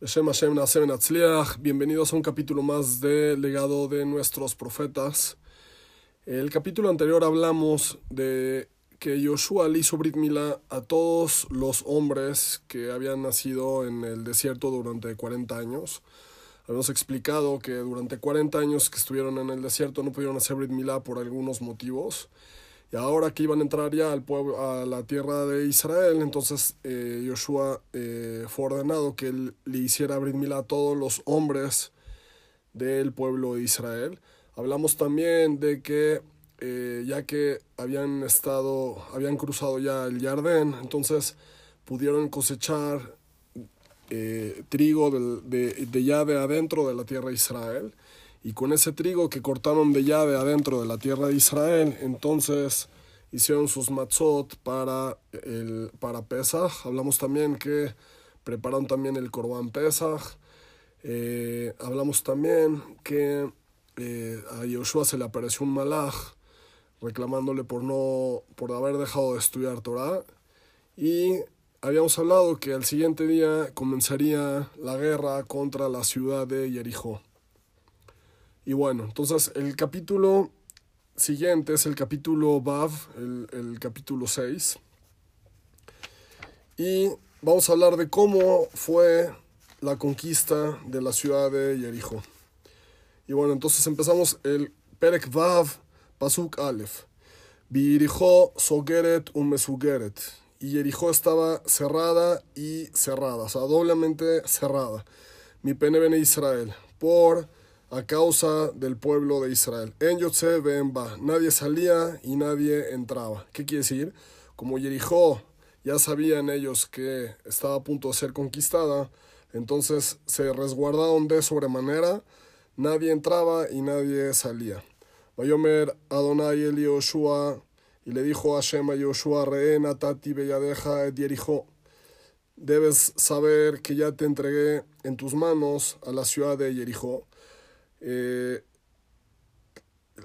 Beshem Hashem Nasem. Bienvenidos a un capítulo más de Legado de nuestros profetas. El capítulo anterior hablamos de que Yoshua le hizo Brit Milá a todos los hombres que habían nacido en el desierto durante 40 años. Habíamos explicado que durante 40 años que estuvieron en el desierto no pudieron hacer Brit Milá por algunos motivos. Y ahora que iban a entrar ya al pueblo, a la tierra de Israel, entonces eh, Joshua eh, fue ordenado que él le hiciera Brit Milá a todos los hombres del pueblo de Israel. Hablamos también de que eh, ya que habían estado, habían cruzado ya el Jardín, entonces pudieron cosechar eh, trigo de, de, de ya de adentro de la tierra de Israel. Y con ese trigo que cortaron de de adentro de la tierra de Israel, entonces hicieron sus matzot para, el, para Pesach. Hablamos también que prepararon también el Corban Pesach. Eh, hablamos también que eh, a Yoshua se le apareció un malach reclamándole por no por haber dejado de estudiar Torah y habíamos hablado que al siguiente día comenzaría la guerra contra la ciudad de Jericó. Y bueno, entonces el capítulo siguiente es el capítulo Bav, el, el, capítulo 6. Y vamos a hablar de cómo fue la conquista de la ciudad de Jericó. Y bueno, entonces empezamos el Perek Vav, Pasuk Aleph. Jericó Sogeret un Mesugeret. Y Jericó estaba cerrada y cerrada, o sea, doblemente cerrada. Mi pene Israel. Por a causa del pueblo de Israel. En Yotze Bemba, nadie salía y nadie entraba. ¿Qué quiere decir? Como Jericó ya sabían ellos que estaba a punto de ser conquistada, entonces se resguardaron de sobremanera, nadie entraba y nadie salía. Vayomer Adonai el Yoshua, y le dijo a Hashem a Yoshua, Rehena Tati Belladeja Jericó. Debes saber que ya te entregué en tus manos a la ciudad de Jericó. Eh,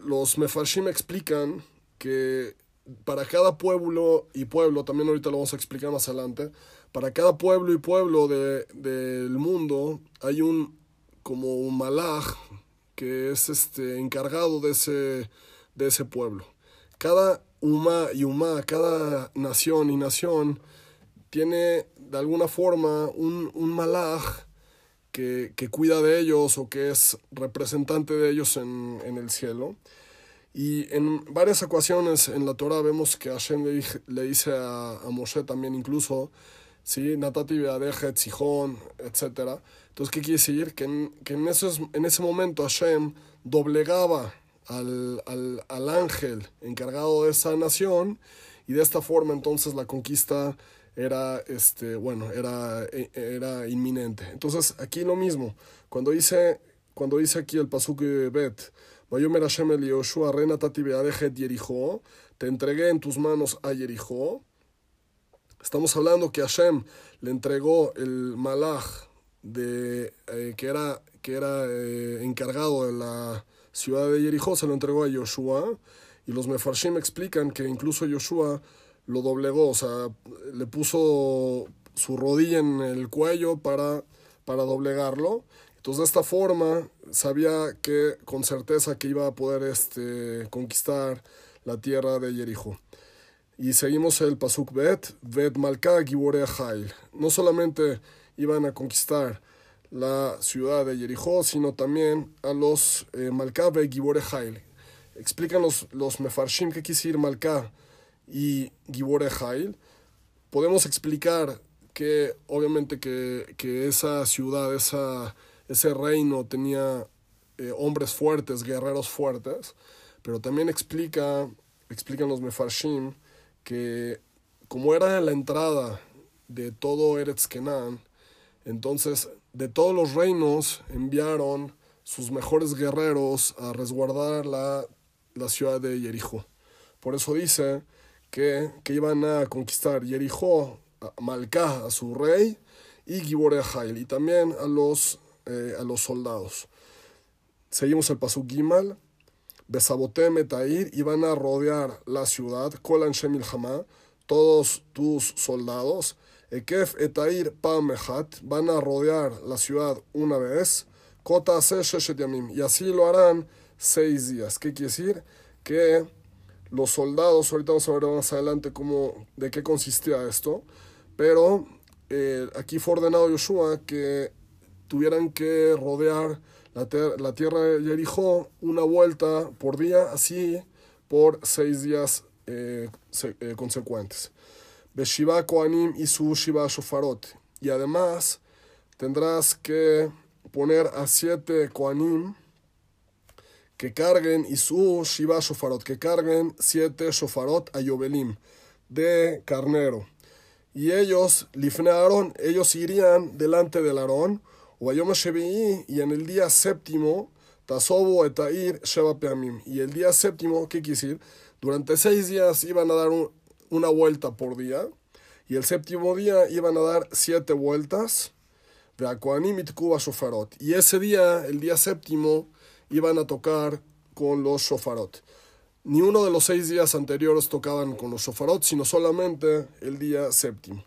los Mefarshim explican que para cada pueblo y pueblo, también ahorita lo vamos a explicar más adelante, para cada pueblo y pueblo de, del mundo hay un como un malaj que es este encargado de ese, de ese pueblo. Cada Uma y Uma, cada nación y nación tiene de alguna forma un, un malaj que, cuida de ellos o que es representante de ellos en, en, el cielo. Y en varias ocasiones en la Torah vemos que Hashem le, le dice a, a, Moshe también incluso, ¿sí? Natati Beadeja, Tzijón, etc. Entonces, ¿qué quiere decir? Que en, que en, esos, en ese momento Hashem doblegaba al, al, al ángel encargado de esa nación y de esta forma entonces la conquista era este bueno era era inminente. Entonces aquí lo mismo. Cuando dice cuando dice aquí el pasuk bet Vayomer Hashem el Yoshua rena tati Jericó te entregué en tus manos a Jericó estamos hablando que Hashem le entregó el malach de eh, que era que era eh, encargado de la ciudad de Jericó se lo entregó a Yoshua y los mefarshim explican que incluso Yoshua lo doblegó, o sea, le puso su rodilla en el cuello para, para doblegarlo. Entonces, de esta forma, sabía que con certeza que iba a poder este, conquistar la tierra de Jericó. Y seguimos el Pasuk Bet, Bet Malka Gibore Hail. No solamente iban a conquistar la ciudad de Jericó, sino también a los eh, Malka Gibore Hail. Explican los, los Mefarshim qué quiere decir Malka y Gibore Hail, podemos explicar que obviamente que, que esa ciudad, ese reino tenía eh, hombres fuertes, guerreros fuertes, pero también explica, explican los Mefarshim que como era la entrada de todo Eretz Kenan, entonces de todos los reinos enviaron sus mejores guerreros a resguardar la, la ciudad de Jericó. Por eso dice que, iban a conquistar Jericó, a Malcá, a su rey, y Gibore Hail, y también a los, eh, a los soldados. Seguimos el paso Gimal. Besabote Metair iban a rodear la ciudad, Kolan Shemil todos tus soldados, Ekef etair pamehat, van a rodear la ciudad una vez, kota yamim, y así lo harán seis días. ¿Qué quiere decir? Que los soldados, ahorita vamos a ver más adelante cómo, de qué consistía esto, pero eh, aquí fue ordenado Yoshua que tuvieran que rodear la, la tierra de Jericó una vuelta por día, así por seis días eh, eh, consecuentes. Beshiva Koanim y su Shiva Shofarot. Y además tendrás que poner a siete Koanim que carguen y su Shiva Shofarot, que carguen siete Shofarot a Yobelim de carnero. Y ellos, Lifne ellos irían delante del Aarón, o y en el día séptimo, Tasobo etair Sheba Peamim. Y el día séptimo, ¿qué quiere decir? Durante seis días iban a dar una vuelta por día, y el séptimo día iban a dar siete vueltas. Y ese día, el día séptimo, iban a tocar con los shofarot. Ni uno de los seis días anteriores tocaban con los shofarot, sino solamente el día séptimo.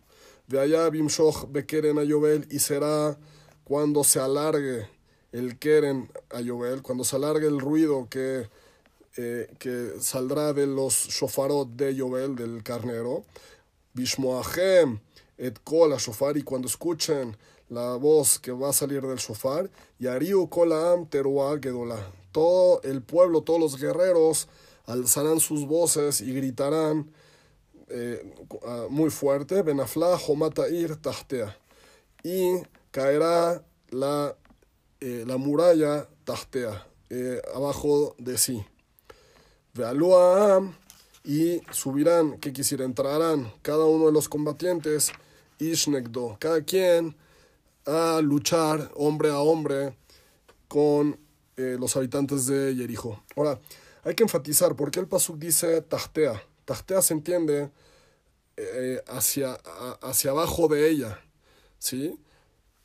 De allá Bimshoch Bekeren Ayobel y será cuando se alargue el Keren Ayobel, cuando se alargue el ruido que, eh, que saldrá de los shofarot de Yobel, del carnero. Bishmoachem et kol shofar y cuando escuchen la voz que va a salir del shofar, Yariu kolam teruah gedolah. Todo el pueblo, todos los guerreros alzarán sus voces y gritarán eh, muy fuerte, Benafla ir tahtea. Y caerá la, eh, la muralla tahtea, eh, abajo de sí. Vealuam y subirán, que quisiera, entrarán cada uno de los combatientes, Ishnekdo, cada quien a luchar hombre a hombre con eh, los habitantes de Jericho. Ahora, hay que enfatizar por qué el Pasuk dice Tahtea. Tahtea se entiende eh, hacia, hacia abajo de ella. ¿sí?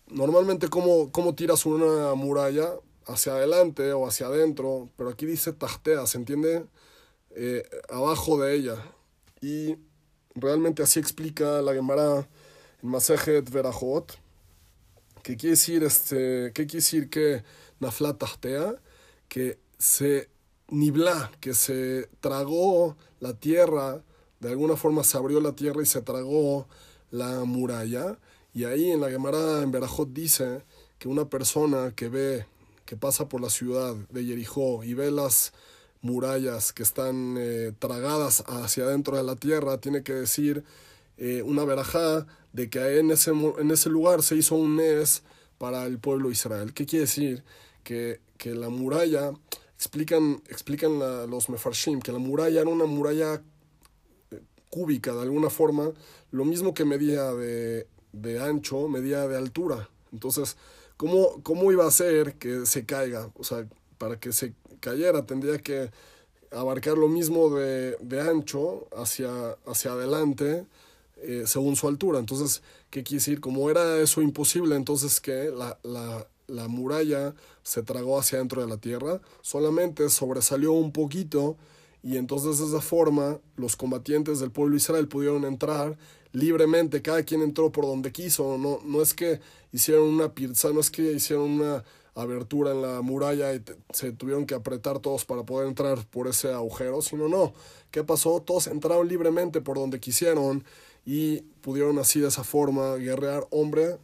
Normalmente, ¿cómo, ¿cómo tiras una muralla? Hacia adelante o hacia adentro, pero aquí dice Tahtea, se entiende eh, abajo de ella. Y realmente así explica la Gemara en Masejet Verajot ¿Qué quiere decir, este, ¿qué quiere decir que Nafla Que se nibla, que se tragó la tierra, de alguna forma se abrió la tierra y se tragó la muralla. Y ahí en la Gemara en Berajot dice que una persona que ve, que pasa por la ciudad de Jericó y ve las murallas que están eh, tragadas hacia adentro de la tierra, tiene que decir eh, una verajá de que en ese, en ese lugar se hizo un mes para el pueblo de Israel. ¿Qué quiere decir? Que, que la muralla, explican, explican los mefarshim, que la muralla era una muralla eh, cúbica de alguna forma, lo mismo que medía de, de ancho, medía de altura. Entonces, ¿cómo, ¿cómo iba a ser que se caiga? O sea, para que se cayera tendría que abarcar lo mismo de, de ancho hacia, hacia adelante eh, según su altura. Entonces, ¿qué quiere decir? Como era eso imposible, entonces que la, la, la muralla se tragó hacia dentro de la tierra, solamente sobresalió un poquito y entonces de esa forma los combatientes del pueblo de Israel pudieron entrar libremente, cada quien entró por donde quiso, no, no es que hicieron una pirza, no es que hicieron una abertura en la muralla y se tuvieron que apretar todos para poder entrar por ese agujero, sino no, ¿qué pasó? Todos entraron libremente por donde quisieron y pudieron así de esa forma guerrear hombre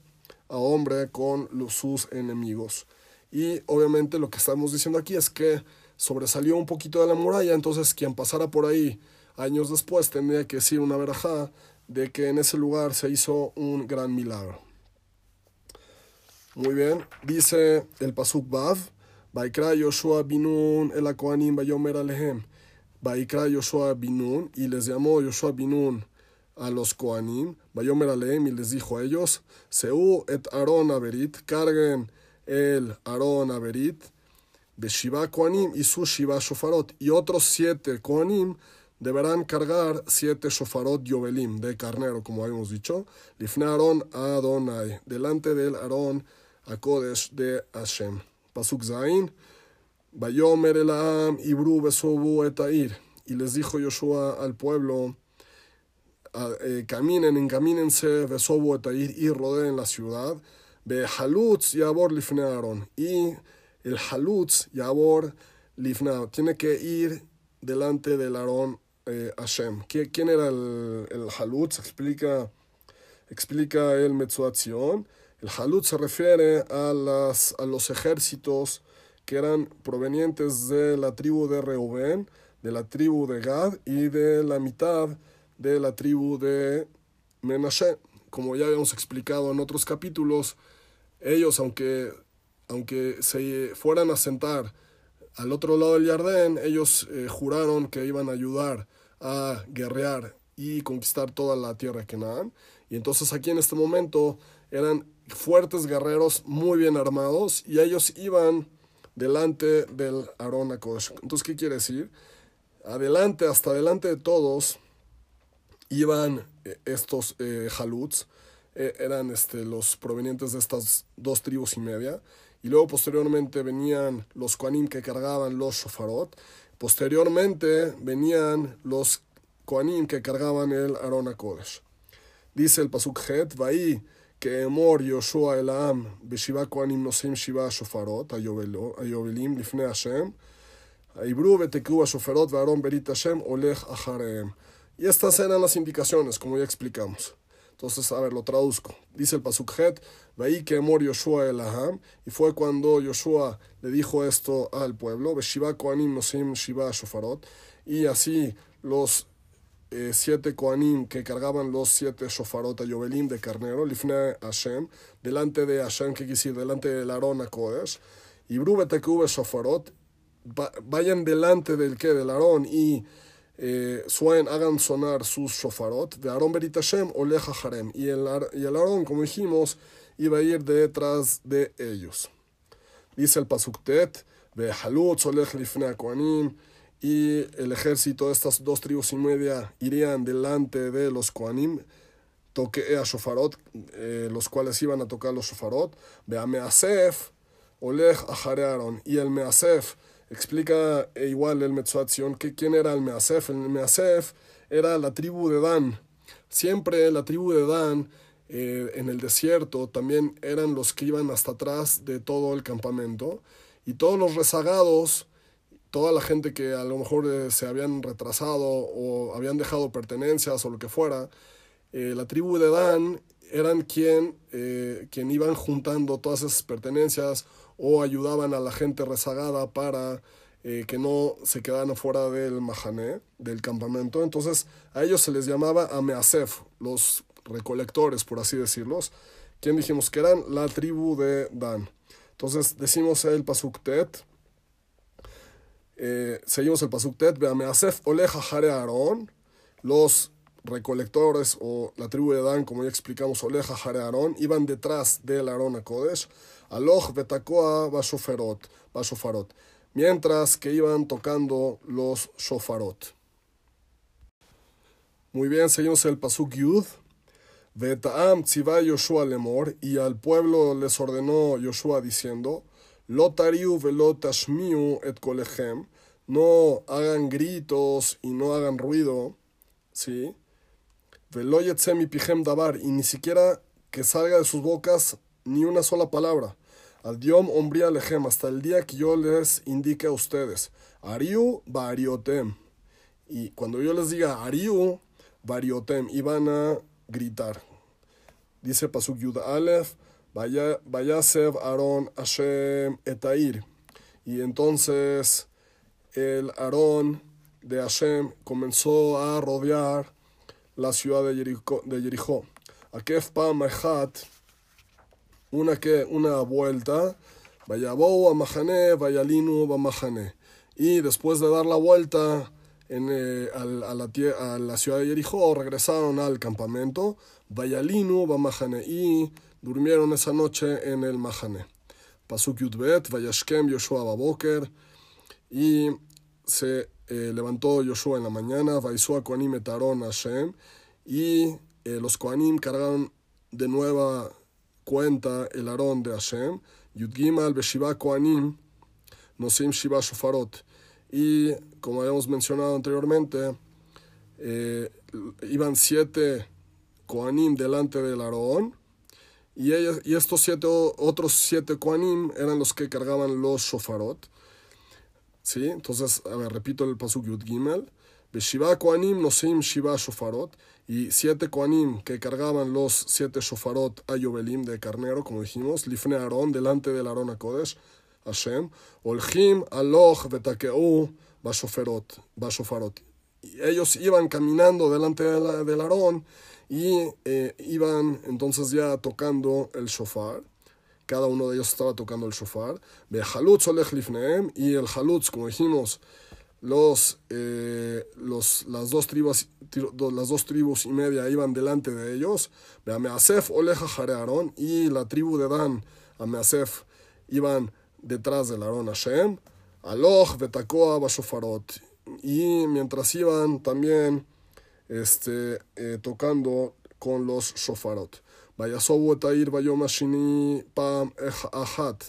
a hombre con sus enemigos. Y obviamente lo que estamos diciendo aquí es que sobresalió un poquito de la muralla, entonces quien pasara por ahí años después tendría que decir una verajá de que en ese lugar se hizo un gran milagro. Muy bien, dice el Pasuk Bav, Baikra Yoshua Binun el Akoanim Bayomer Alehem. Baikra Yoshua Binun, y les llamó Yoshua Binun a los Koanim, Bayomer Aleem, y les dijo a ellos, Seu et Aaron Averit, carguen el Aaron Averit, Beshiva Koanim y su Shiva Shofarot, y otros siete Koanim deberán cargar siete Shofarot Yovelim, de carnero, como habíamos dicho, Lifne Aaron Adonai, delante del Aaron Akodesh de Hashem. Pasuk Zain, Bayomer Elam, Ibru Besobu Etair, y les dijo Yoshua al pueblo, eh, caminen, encamínense, besobo y rodeen la ciudad, be halutz yabor lifne Aarón, y el halutz yabor lifne, tiene que ir delante del Aarón eh, Hashem. ¿Quién era el, el halutz? Explica, explica el Metzuat El halutz se refiere a, las, a los ejércitos que eran provenientes de la tribu de Reuben, de la tribu de Gad y de la mitad de la tribu de Menashe. Como ya habíamos explicado en otros capítulos, ellos, aunque, aunque se fueran a sentar al otro lado del Jardín, ellos eh, juraron que iban a ayudar a guerrear y conquistar toda la tierra de Canaán. Y entonces aquí en este momento eran fuertes guerreros muy bien armados y ellos iban delante del Aarón Entonces, ¿qué quiere decir? Adelante, hasta delante de todos, iban eh, estos eh, haluts, eh, eran este, los provenientes de estas dos tribus y media, y luego posteriormente venían los Koanim que cargaban los shofarot, posteriormente venían los Koanim que cargaban el Arona Kodesh. Dice el Pasuk Het, Vaí, que emor Yoshua el Am, Beshiva Koanim nosim Shiva shofarot, ayovelim, lifne Hashem, Ibru beteku shofarot, Varon berit Hashem, olech achareem. Y estas eran las indicaciones, como ya explicamos. Entonces, a ver, lo traduzco. Dice el Pasukhet, veí que mor Yoshua el Aham, y fue cuando Yoshua le dijo esto al pueblo, Beshiva Koanim Nosim Shiva Shofarot, y así los eh, siete Koanim que cargaban los siete Shofarot a Yobelim de carnero, Lifne Hashem, delante de Hashem, que decir, delante del Aarón a Kodesh, y Brubete Shofarot, vayan delante del que, del Aarón, y eh, hagan sonar sus shofarot, de Aarón Berit Hashem o Leja Harem. Y el, y el Aarón, como dijimos, iba a ir detrás de ellos. Dice el Pasuktet, Halut, Solech Lifne Koanim, y el ejército de estas dos tribus y media irían delante de los Koanim, toque a shofarot, eh, los cuales iban a tocar los shofarot, Ve Measef, Olech Ahare Aaron, y el Measef, explica e igual el Metzuatzion que quién era el Measef. El Measef era la tribu de Dan. Siempre la tribu de Dan eh, en el desierto también eran los que iban hasta atrás de todo el campamento. Y todos los rezagados, toda la gente que a lo mejor eh, se habían retrasado o habían dejado pertenencias o lo que fuera, eh, la tribu de Dan eran quien, quien iban juntando todas esas pertenencias o ayudaban a la gente rezagada para eh, que no se quedaran fuera del mahané, del campamento. Entonces a ellos se les llamaba Ameasef, los recolectores, por así decirlos, quien dijimos que eran la tribu de Dan. Entonces decimos el Pasuktet, eh, seguimos el Pasuktet, Ameasef Oleja Jare Aarón, los recolectores o la tribu de Dan, como ya explicamos, Oleja Jare Aarón, iban detrás del Aarón a Kodesh Aloch betakoa bashofarot, mientras que iban tocando los shofarot. Muy bien, seguimos el pasuk yud. Tziva Yoshua lemor, y al pueblo les ordenó Yoshua diciendo, Lotariu velotashmiu et no hagan gritos y no hagan ruido, ¿sí? Veloyetzem y pijem dabar, y ni siquiera que salga de sus bocas ni una sola palabra. Adiom ombría lejem, hasta el día que yo les indique a ustedes. Ariu variotem. Y cuando yo les diga Ariu variotem, iban a gritar. Dice Pasuk Yud Aleph, vaya Sev Aarón Hashem etair. Y entonces el Aarón de Hashem comenzó a rodear la ciudad de Jericó. De Jericó. Akef pa una que una vuelta, vaya a Mahané, vaya Linu a Y después de dar la vuelta en, eh, a, la, a, la, ciudad de Jericó, regresaron al campamento, vaya Linu a Y durmieron esa noche en el Mahané. Pasuk Yudbet, Vayashkem Yoshua Baboker. Y se eh, levantó Yoshua en la mañana, Vaisua Koanim etaron Hashem. Y eh, los Koanim cargaron de nueva cuenta el Aarón de Hashem, Yudgimal Beshiva Koanim, Nosim Shiva Shofarot. Y como habíamos mencionado anteriormente, eh, iban siete Koanim delante del Aarón, y, y estos siete, otros siete Koanim eran los que cargaban los shofarot. ¿Sí? Entonces, a ver, repito el pasuk Yud Gimel. Shiva Koanim nosim Shiva shofarot. Y siete Koanim que cargaban los siete shofarot a Yobelim de carnero, como dijimos, Lifne Aarón, delante del Aarón Kodesh, Hashem. Olchim aloch betakeu bashofarot. Y ellos iban caminando delante del Aarón y eh, iban entonces ya tocando el shofar. Cada uno de ellos estaba tocando el shofar. Y el halutz, como dijimos, los, eh, los, las, dos tribus, las dos tribus y media iban delante de ellos. oleja Aarón. Y la tribu de Dan, Ameasef, iban detrás del Aarón Hashem. Aloch betakoa bashofarot. Y mientras iban también este, eh, tocando con los shofarot. Vayasobu etair vayomashini pam ahat.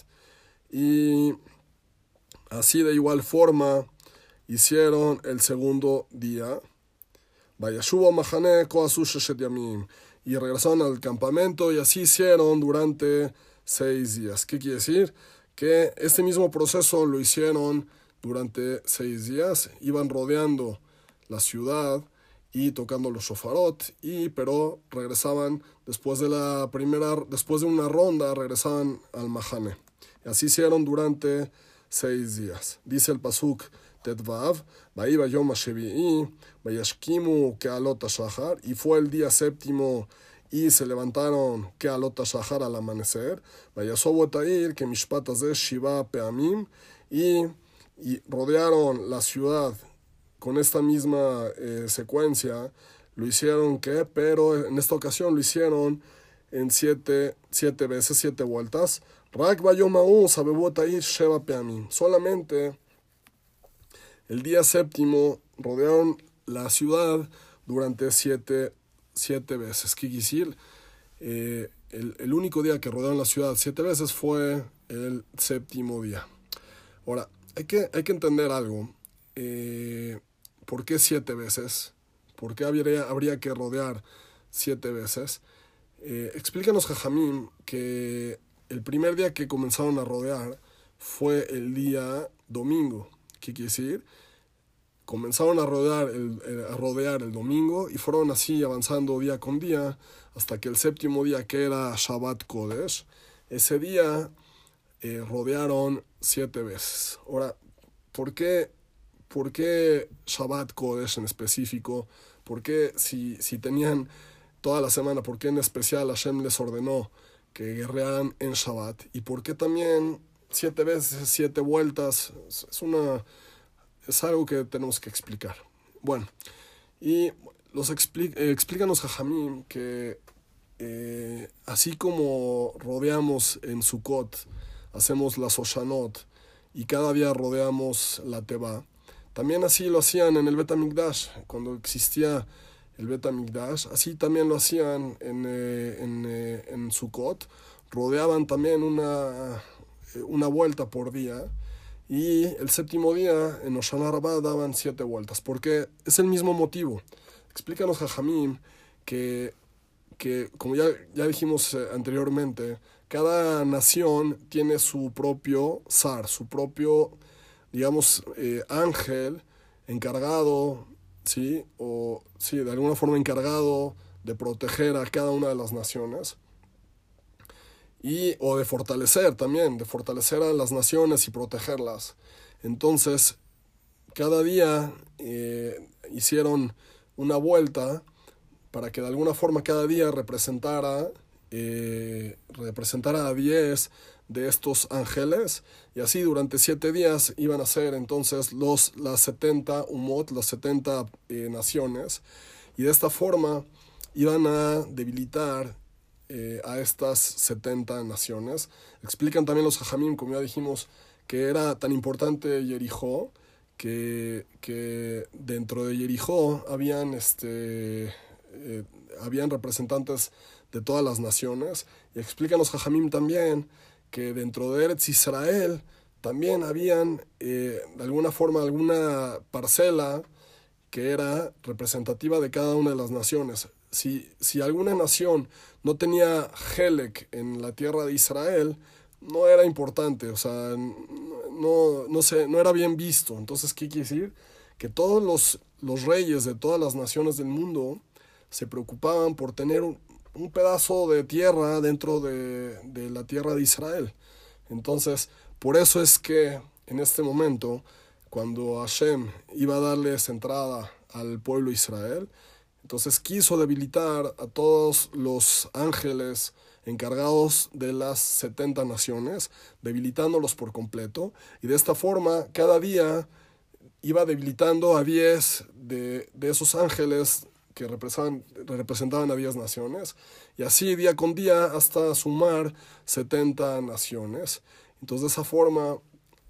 Y así de igual forma hicieron el segundo día. Y regresaron al campamento y así hicieron durante seis días. ¿Qué quiere decir? Que este mismo proceso lo hicieron durante seis días. Iban rodeando la ciudad y tocando los shofarot, y, pero regresaban después de la primera, después de una ronda, regresaban al Mahane. Y así hicieron durante seis días. Dice el Pasuk Y fue el día séptimo y se levantaron Kealot Shahar al amanecer, Vayasobo Tair, que Mishpat Shiva Peamim, y y rodearon la ciudad con esta misma eh, secuencia. Lo hicieron que, pero en esta ocasión lo hicieron en siete, siete veces, siete vueltas. Solamente el día séptimo rodearon la ciudad durante siete, siete veces. ¿Qué? Eh, el, el único día que rodearon la ciudad siete veces fue el séptimo día. Ahora, hay que, hay que entender algo. Eh, ¿Por qué siete veces? ¿Por qué habría, habría que rodear siete veces? Eh, explícanos, Jajamín, que el primer día que comenzaron a rodear fue el día domingo. ¿Qué quiere decir? Comenzaron a rodear, el, rodear el domingo y fueron así avanzando día con día hasta que el séptimo día, que era Shabbat Kodesh, ese día eh, rodearon siete veces. Ahora, ¿por qué, por qué Shabbat Kodesh en específico? ¿Por qué si, si tenían toda la semana, por qué en especial Hashem les ordenó que guerrearan en Shabbat? ¿Y por qué también siete veces, siete vueltas? Es, una, es algo que tenemos que explicar. Bueno, y los eh, explícanos Jajamim que eh, así como rodeamos en Sukkot, hacemos las Oshanot y cada día rodeamos la Teba. También así lo hacían en el Betamigdash, cuando existía el Betamigdash, así también lo hacían en, eh, en, eh, en Sukkot, rodeaban también una, una vuelta por día y el séptimo día en Oshana Rabbah daban siete vueltas, porque es el mismo motivo. Explícanos, Jajamim, que, que como ya, ya dijimos anteriormente, cada nación tiene su propio zar, su propio, digamos, eh, ángel encargado, ¿sí? O, sí, de alguna forma encargado de proteger a cada una de las naciones. Y, o de fortalecer también, de fortalecer a las naciones y protegerlas. Entonces, cada día eh, hicieron una vuelta para que de alguna forma cada día representara eh, representar a 10 de estos ángeles y así durante siete días iban a ser entonces los, las 70 umot, las 70 eh, naciones y de esta forma iban a debilitar eh, a estas 70 naciones. Explican también los hajamim, como ya dijimos, que era tan importante Jericó que, que dentro de Jericó habían, este, habían representantes de todas las naciones. Y explícanos Jajamim también que dentro de Eretz Israel también habían eh, de alguna forma alguna parcela que era representativa de cada una de las naciones. Si, si alguna nación no tenía Helek en la tierra de Israel, no era importante, o sea, no, no, no era bien visto. Entonces, ¿qué quiere decir? Que todos los, los reyes de todas las naciones del mundo se preocupaban por tener un, un pedazo de tierra dentro de, de, la tierra de Israel. Entonces, por eso es que en este momento, cuando Hashem iba a darles entrada al pueblo Israel, entonces quiso debilitar a todos los ángeles encargados de las 70 naciones, debilitándolos por completo, y de esta forma cada día iba debilitando a 10 de, esos ángeles que representaban, representaban a 10 naciones, y así día con día hasta sumar 70 naciones. Entonces de esa forma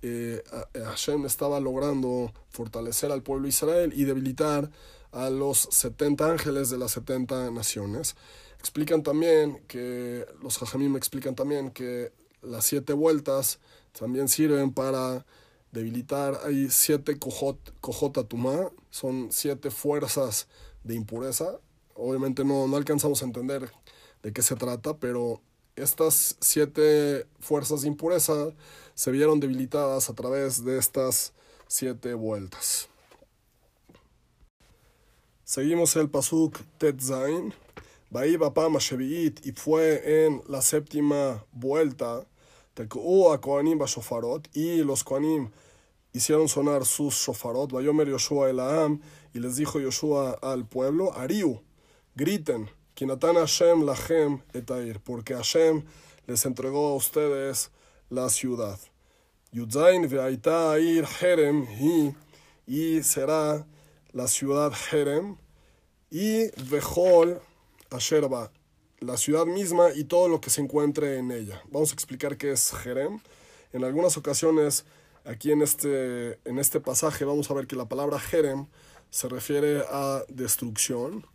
eh, Hashem estaba logrando fortalecer al pueblo de Israel y debilitar a los 70 ángeles de las 70 naciones. Explican también que, los Jajamim explican también que las siete vueltas también sirven para debilitar. Hay siete cojotatumá, son siete fuerzas de impureza. Obviamente no, no alcanzamos a entender de qué se trata, pero estas siete fuerzas de impureza se vieron debilitadas a través de estas siete vueltas. Seguimos el Pasuk Tetzain. Baiba Pama Shevi'it y fue en la séptima vuelta. Teku a Koanim Bashofarot y los Koanim hicieron sonar sus shofarot. Bayomer Yoshua el Aam y les dijo Yoshua al pueblo: Ariu, griten. Kinatan Hashem lachem etair, porque Hashem les entregó a ustedes la ciudad. Yudzain ve'aita ir Jerem y será la ciudad Jerem, y Vejol Asherba, la ciudad misma y todo lo que se encuentre en ella. Vamos a explicar qué es Jerem. En algunas ocasiones, aquí en este, en este pasaje, vamos a ver que la palabra Jerem se refiere a destrucción.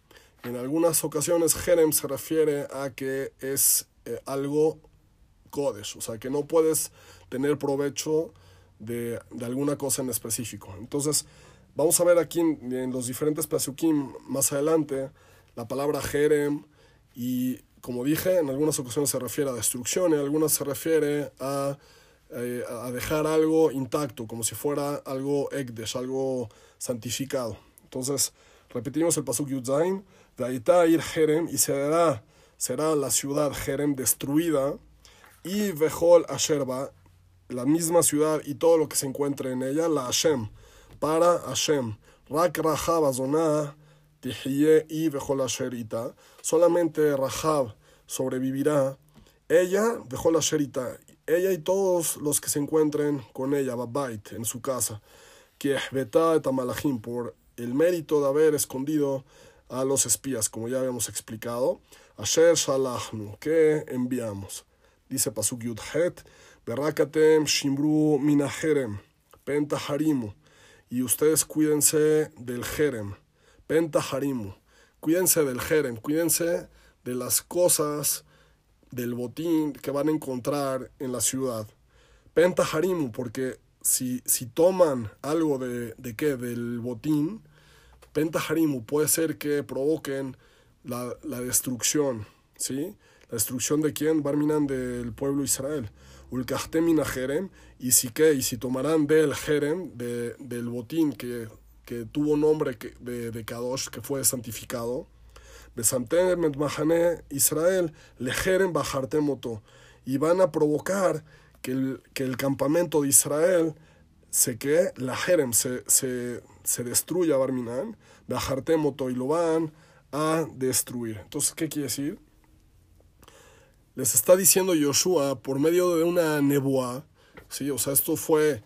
En algunas ocasiones, Jerem se refiere a que es eh, algo Kodesh, o sea, que no puedes tener provecho de, de, alguna cosa en específico. Entonces, vamos a ver aquí en, los diferentes Pasukim más adelante la palabra Jerem y, como dije, en algunas ocasiones se refiere a destrucción, en algunas se refiere a, eh, a dejar algo intacto, como si fuera algo Ekdesh, algo santificado. Entonces, repetimos el Pasuk Yudzain ir Jerem, y será, será la ciudad Jerem destruida, y Vejol Asherba, la misma ciudad y todo lo que se encuentre en ella, la Hashem, para Hashem. Rak Rahab Azonah, y Vejol Asherita, solamente Rahab sobrevivirá, ella, Vejol Asherita, ella y todos los que se encuentren con ella, Babait, en su casa, que Tamalahim, por el mérito de haber escondido a los espías, como ya habíamos explicado. Asher Shalachnu, que enviamos. Dice Pasuk Yudhet, Berakatem Shimbru Minaherem, Penta Harimu. Y ustedes cuídense del Jerem, Penta Harimu. Cuídense del Jerem, cuídense de las cosas del botín que van a encontrar en la ciudad. Penta Harimu, porque si, si toman algo de, de qué, del botín, Pentaharimu puede ser que provoquen la, la, destrucción, ¿sí? La destrucción de quién? Barminan del pueblo Israel. Ulkahtemina Jerem, y si qué, y si tomarán del Jerem, de, del botín que, que tuvo nombre de, de Kadosh, que fue santificado, Besantem Mahane Israel, le Jerem Bajartemoto, y van a provocar que el, que el campamento de Israel se que la Jerem se, se, se destruya Barminan, Bajartemoto y lo van a destruir. Entonces, ¿qué quiere decir? Les está diciendo Yoshua por medio de una nebuá, ¿sí? O sea, esto fue,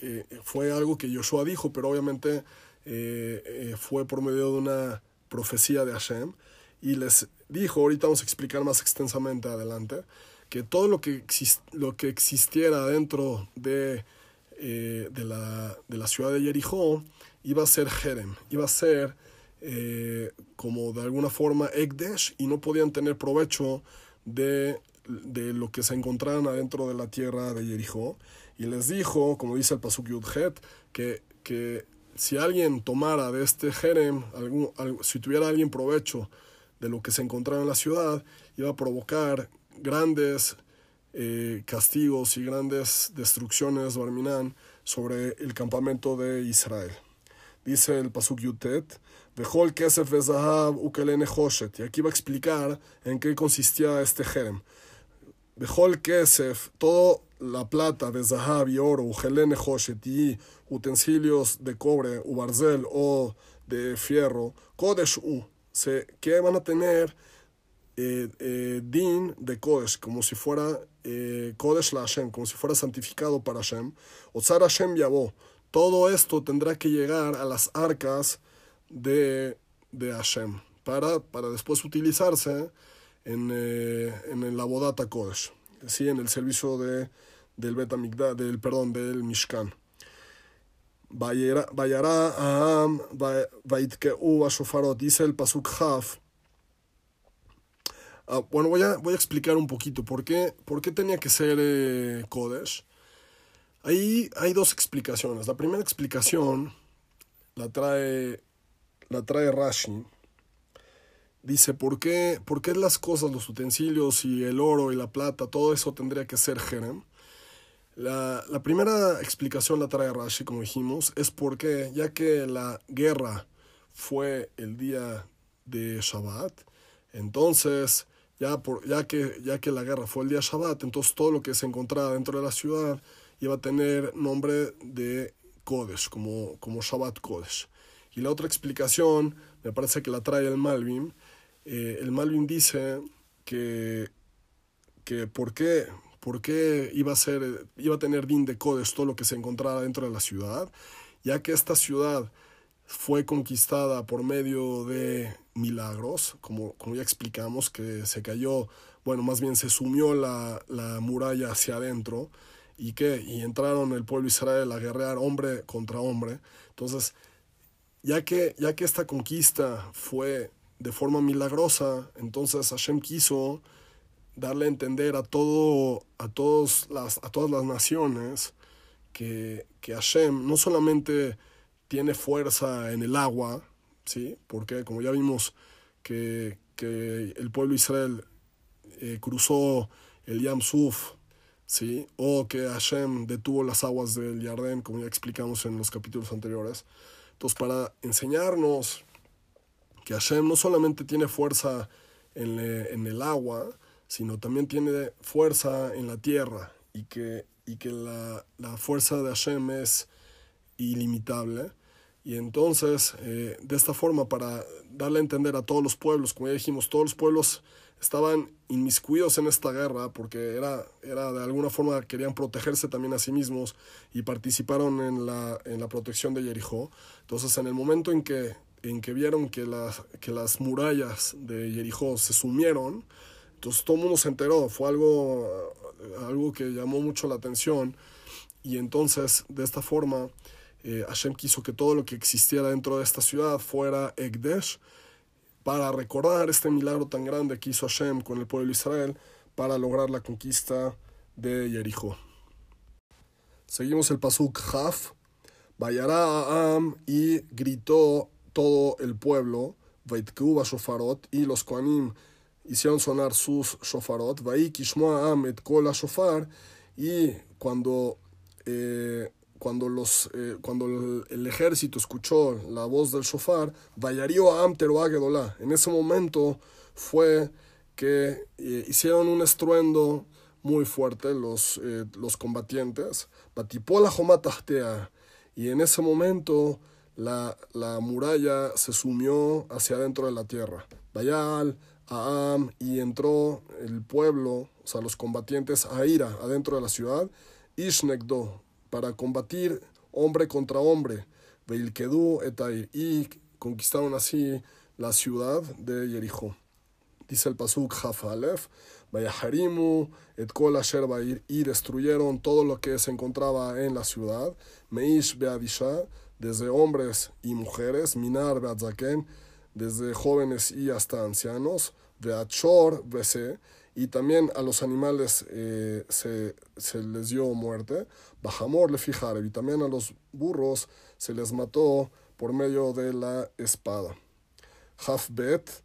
eh, fue algo que Yoshua dijo, pero obviamente eh, eh, fue por medio de una profecía de Hashem. Y les dijo, ahorita vamos a explicar más extensamente adelante, que todo lo que, exist, lo que existiera dentro de, de, la, de la ciudad de Jericó, iba a ser Jerem, iba a ser como de alguna forma Ekdesh y no podían tener provecho de, de, lo que se encontraran adentro de la tierra de Jericó. Y les dijo, como dice el Pasuk Yudhet, que, que si alguien tomara de este Jerem, algún, si tuviera alguien provecho de lo que se encontraba en la ciudad, iba a provocar grandes eh, castigos y grandes destrucciones, Barminan, sobre el campamento de Israel. Dice el Pasuk Yutet, Vejol Kesef Vezahab Ukelene Hoshet. Y aquí va a explicar en qué consistía este Jerem. Bejol Kesef, toda la plata de Zahab y oro, Ukelene Hoshet y utensilios de cobre, u barzel o de fierro, Kodesh U, que van a tener eh, eh, din de Kodesh, como si fuera eh, Kodesh la Hashem, como si fuera santificado para Hashem. Otzar Hashem Yabó. Todo esto tendrá que llegar a las arcas de, de Hashem para, para después utilizarse en, en la Bodata Kodesh, ¿sí? en el servicio de, del Betamigdash, del perdón, del Mishkan. Vayará Aham, Vaitkeu Shofarot, dice el Pasuk Haf. Ah, bueno, voy a, voy a explicar un poquito por qué, por qué tenía que ser eh, Kodesh. Ahí hay dos explicaciones. La primera explicación la trae, la trae Rashi. Dice, ¿por qué, ¿por qué las cosas, los utensilios y el oro y la plata, todo eso tendría que ser Jerem? La, la primera explicación la trae Rashi, como dijimos, es porque ya que la guerra fue el día de Shabbat, entonces ya, por, ya, que, ya que la guerra fue el día Shabbat, entonces todo lo que se encontraba dentro de la ciudad iba a tener nombre de Kodesh, como, como Shabbat Kodesh. Y la otra explicación, me parece que la trae el Malvin, eh, el Malvin dice que, que por qué, por qué iba, a ser, iba a tener Din de Kodesh todo lo que se encontraba dentro de la ciudad, ya que esta ciudad fue conquistada por medio de milagros, como, como ya explicamos, que se cayó, bueno, más bien se sumió la, la muralla hacia adentro y que y entraron el pueblo de Israel a guerrear hombre contra hombre. Entonces, ya que, ya que esta conquista fue de forma milagrosa, entonces Hashem quiso darle a entender a, todo, a, todos las, a todas las naciones que, que Hashem no solamente tiene fuerza en el agua, ¿sí? Porque como ya vimos que, que el pueblo Israel eh, cruzó el Yam Suf, ¿sí? O que Hashem detuvo las aguas del Yardén, como ya explicamos en los capítulos anteriores. Entonces, para enseñarnos que Hashem no solamente tiene fuerza en, en el agua, sino también tiene fuerza en la tierra y que, y que la, la fuerza de Hashem es ilimitable. Y entonces, eh, de esta forma, para darle a entender a todos los pueblos, como ya dijimos, todos los pueblos estaban inmiscuidos en esta guerra porque era, era de alguna forma querían protegerse también a sí mismos y participaron en la, en la protección de Jericó. Entonces, en el momento en que, en que vieron que las, que las murallas de Jericó se sumieron, entonces todo el mundo se enteró, fue algo, algo que llamó mucho la atención y entonces de esta forma eh, Hashem quiso que todo lo que existiera dentro de esta ciudad fuera Egdesh, para recordar este milagro tan grande que hizo Hashem con el pueblo de Israel para lograr la conquista de Jericó. Seguimos el pasuk Haf. Vayará Am y gritó todo el pueblo, Vaitkeuba Shofarot, y los Koanim hicieron sonar sus Shofarot, Vaikishmoa Am et Kola Shofar, y cuando eh, cuando, los, eh, cuando el, ejército escuchó la voz del shofar, Vayarío a Amtero Agedolá. En ese momento fue que eh, hicieron un estruendo muy fuerte los, eh, los combatientes. Jomatahtea. Y en ese momento la, la muralla se sumió hacia adentro de la tierra. Bayal, Aam, y entró el pueblo, o sea, los combatientes a Ira, adentro de la ciudad. Ishnekdo, para combatir hombre contra hombre, Veilkedú etair, y conquistaron así la ciudad de Jericó. Dice el Pasuk Hafalef, Vayaharimu et kol asher y destruyeron todo lo que se encontraba en la ciudad, Meish beadisha, desde hombres y mujeres, Minar beadzaken, desde jóvenes y hasta ancianos, Beachor bese, y también a los animales eh, se, se, les dio muerte. Bajamor le fijaron y también a los burros se les mató por medio de la espada. Hafbet,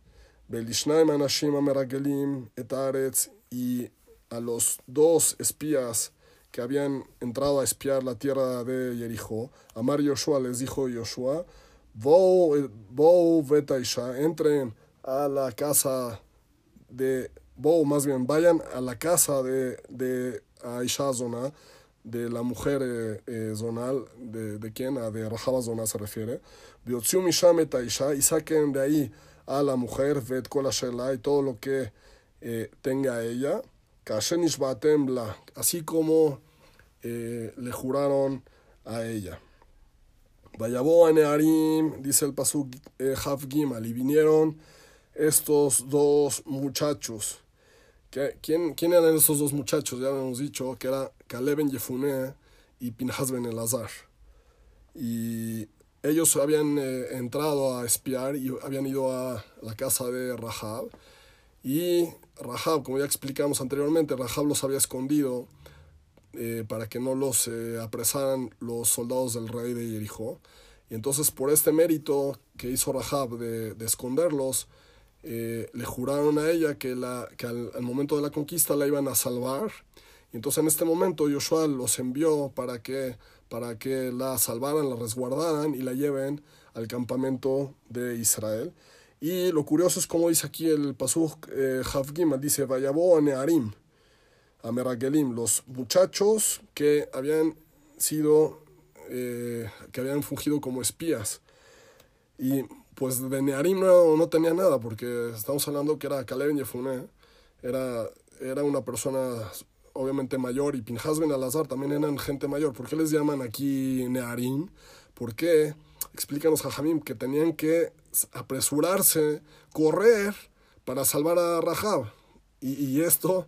Belishnaim Anashim Ameragelim Etaretz y a los dos espías que habían entrado a espiar la tierra de Jericó, Amar Yoshua les dijo Yoshua, Vou Betaisha, entren a la casa de Bo, más bien, vayan a la casa de, de Aisha Zona, de la mujer eh, eh, zonal, de, de quien, a de Rahaba Zona se refiere, y saquen de ahí a la mujer, Vet y todo lo que eh, tenga ella, así como le juraron a ella. Vayabó Nearim, dice el Pasuk eh, Gimal, y vinieron estos dos muchachos. ¿Quién, ¿Quién eran esos dos muchachos? Ya hemos dicho que era Caleb ben Yefuné y Pinhas ben Elazar. Y ellos habían eh, entrado a espiar y habían ido a la casa de Rahab. Y Rahab, como ya explicamos anteriormente, Rahab los había escondido eh, para que no los eh, apresaran los soldados del rey de Jericó. Y entonces por este mérito que hizo Rahab de esconderlos, eh, le juraron a ella que, la, que al, momento de la conquista la iban a salvar. Y entonces en este momento Joshua los envió para que, para que la salvaran, la resguardaran y la lleven al campamento de Israel. Y lo curioso es como dice aquí el Pasuk eh, dice, Vayabo a Nearim, a Meragelim, los muchachos que habían sido, eh, que habían fungido como espías. Y pues de Nearim no, no, tenía nada, porque estamos hablando que era Caleb Yefuné, era, era una persona obviamente mayor, y Pinhas Ben Alazar también eran gente mayor. ¿Por qué les llaman aquí Nearim? ¿Por qué? Explícanos, Jajamim, que tenían que apresurarse, correr para salvar a Rahab. Y, y esto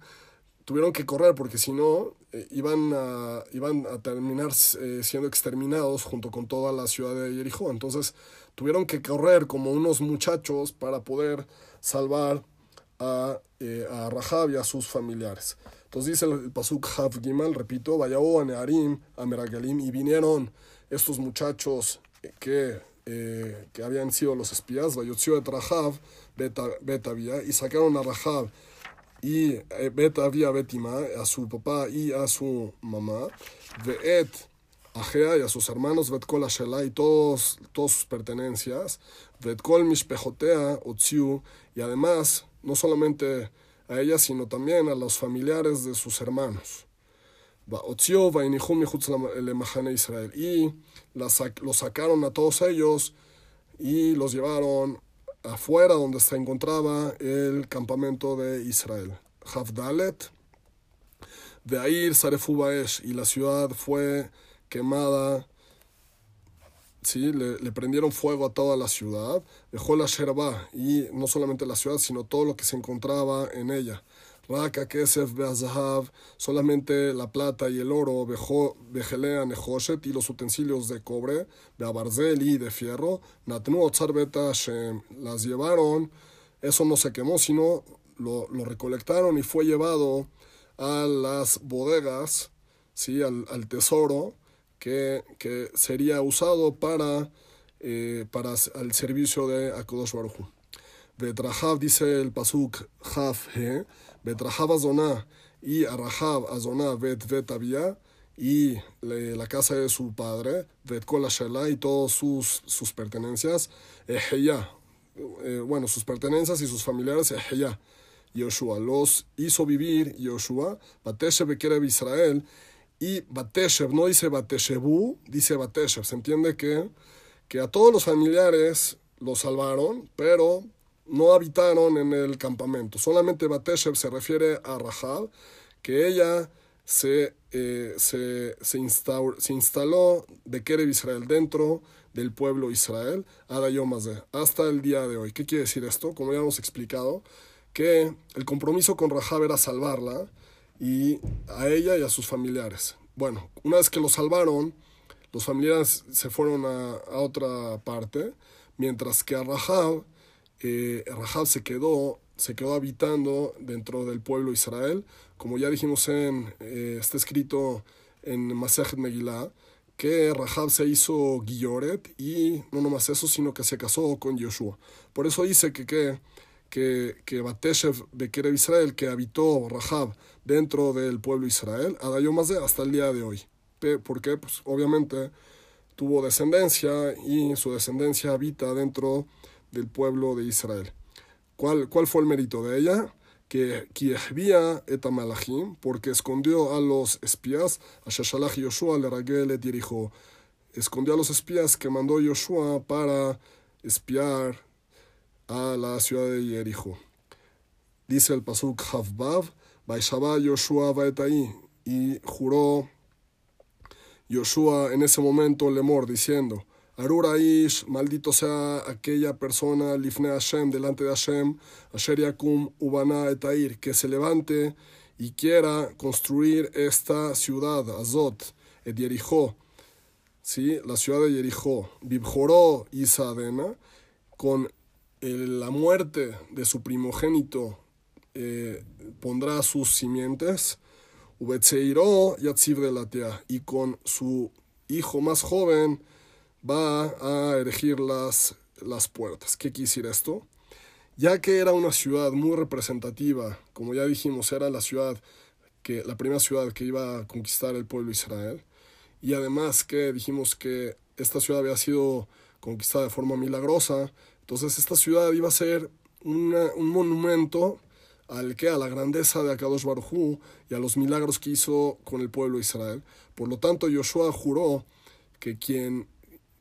tuvieron que correr porque si no eh, iban, a, iban a terminar eh, siendo exterminados junto con toda la ciudad de Jericó. Entonces tuvieron que correr como unos muchachos para poder salvar a, eh, a Rahab y a sus familiares. Entonces dice el, Pasuk Hav Gimal, repito, Vayao a Nearim, a Meragalim, y vinieron estos muchachos que, que habían sido los espías, Vayotzio de Rahab, Betavia, y sacaron a Rahab y eh, Bet había Betima, a su papá y a su mamá, Veet Ajea y a sus hermanos, Bet Kol y todos, todas sus pertenencias, Bet Kol Mishpejotea, Otziu, y además, no solamente a ella, sino también a los familiares de sus hermanos. Otziu, le Israel. Y los sacaron a todos ellos y los llevaron afuera donde se encontraba el campamento de Israel. Havdalet, de Air Sarefubaesh, y la ciudad fue quemada, ¿sí? le, prendieron fuego a toda la ciudad, dejó la Sherba, y no solamente la ciudad, sino todo lo que se encontraba en ella. Raka, Kesef, Beazahav, solamente la plata y el oro, Bejelea, Nehoshet y los utensilios de cobre, Beabarzel y de fierro, Natnu Otzarbeta Shem, las llevaron, eso no se quemó, sino lo, recolectaron y fue llevado a las bodegas, ¿sí? al tesoro, que, que, sería usado para, para el servicio de Akodosh Baruch Betrahav dice el pasuk Haf He, Betrahav Azona y Arahab Azona Bet Vetabia y la casa de su padre, Bet Kol y todas sus, sus pertenencias, Eheya, eh, bueno, sus pertenencias y sus familiares, Eheya. Yoshua los hizo vivir Yoshua, Bateshev Bekerev Israel, y Bateshev, no dice Bateshebu, dice Bateshev. Se entiende que, que a todos los familiares los salvaron, pero no habitaron en el campamento. Solamente Bateshev se refiere a Rahab, que ella se, eh, se, se, se, instaló de Kerev Israel dentro del pueblo Israel, hasta el día de hoy. ¿Qué quiere decir esto? Como ya hemos explicado, que el compromiso con Rahab era salvarla y a ella y a sus familiares. Bueno, una vez que lo salvaron, los familiares se fueron a, otra parte, mientras que a Rahab, eh, se quedó se quedó habitando dentro del pueblo de Israel. Como ya dijimos, en, eh, está escrito en Masechet Megillah que Rahab se hizo Guilloret y no nomás eso, sino que se casó con Yoshua. Por eso dice que, que, que Bateshev Bekerev Israel, que habitó Rahab dentro del pueblo de Israel, hasta el día de hoy. ¿Por qué? Pues obviamente tuvo descendencia y su descendencia habita dentro del pueblo de Israel. ¿Cuál, cuál fue el mérito de ella? Que había et malachim, porque escondió a los espías, a Shashalach Yoshua le et Yericho, escondió a los espías que mandó Yoshua para espiar a la ciudad de Jericho. Dice el pasuk Havbav, Vaishaba Yoshua Vaetai, y juró Yoshua en ese momento Lemor, diciendo, Arura Ish, maldito sea aquella persona, Lifne Hashem, delante de Hashem, Asher Yakum Ubana Etair, que se levante y quiera construir esta ciudad, Azot, et Yericho, ¿sí? la ciudad de Yericho, Bibjoró Isadena, con la muerte de su primogénito, eh, pondrá sus simientes, y con su hijo más joven va a erigir las, las puertas. ¿Qué decir esto? Ya que era una ciudad muy representativa, como ya dijimos, era la ciudad que la primera ciudad que iba a conquistar el pueblo de Israel, y además que dijimos que esta ciudad había sido conquistada de forma milagrosa, entonces esta ciudad iba a ser un monumento al que a la grandeza de Akadosh Baruj y a los milagros que hizo con el pueblo de Israel. Por lo tanto, Joshua juró que quien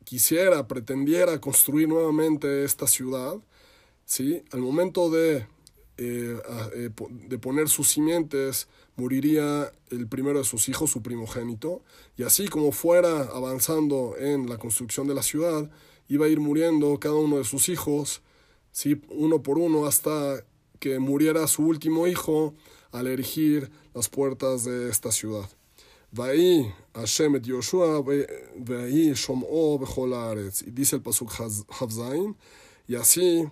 quisiera, pretendiera construir nuevamente esta ciudad, ¿sí? al momento de, eh, eh, de poner sus simientes, moriría el primero de sus hijos, su primogénito, y así como fuera avanzando en la construcción de la ciudad, iba a ir muriendo cada uno de sus hijos, ¿sí? uno por uno, hasta que muriera su último hijo al erigir las puertas de esta ciudad. Vaí Hashem et Yoshua, vaí Shom'o bechol Y dice el pasuk Havzain, y así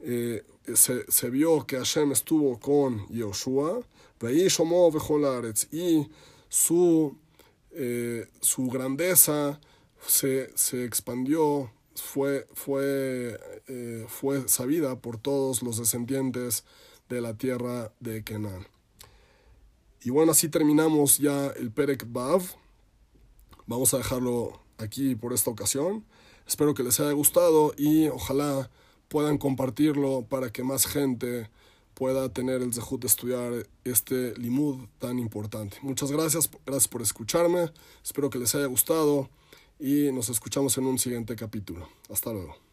eh, se, se, vio que Hashem estuvo con Yoshua, vaí Shom'o bechol y su, eh, su grandeza se, se expandió fue, fue, eh, fue sabida por todos los descendientes de la tierra de Kenan. Y bueno, así terminamos ya el Perek Bav. Vamos a dejarlo aquí por esta ocasión. Espero que les haya gustado y ojalá puedan compartirlo para que más gente pueda tener el zehut de estudiar este limud tan importante. Muchas gracias, gracias por escucharme. Espero que les haya gustado y nos escuchamos en un siguiente capítulo. Hasta luego.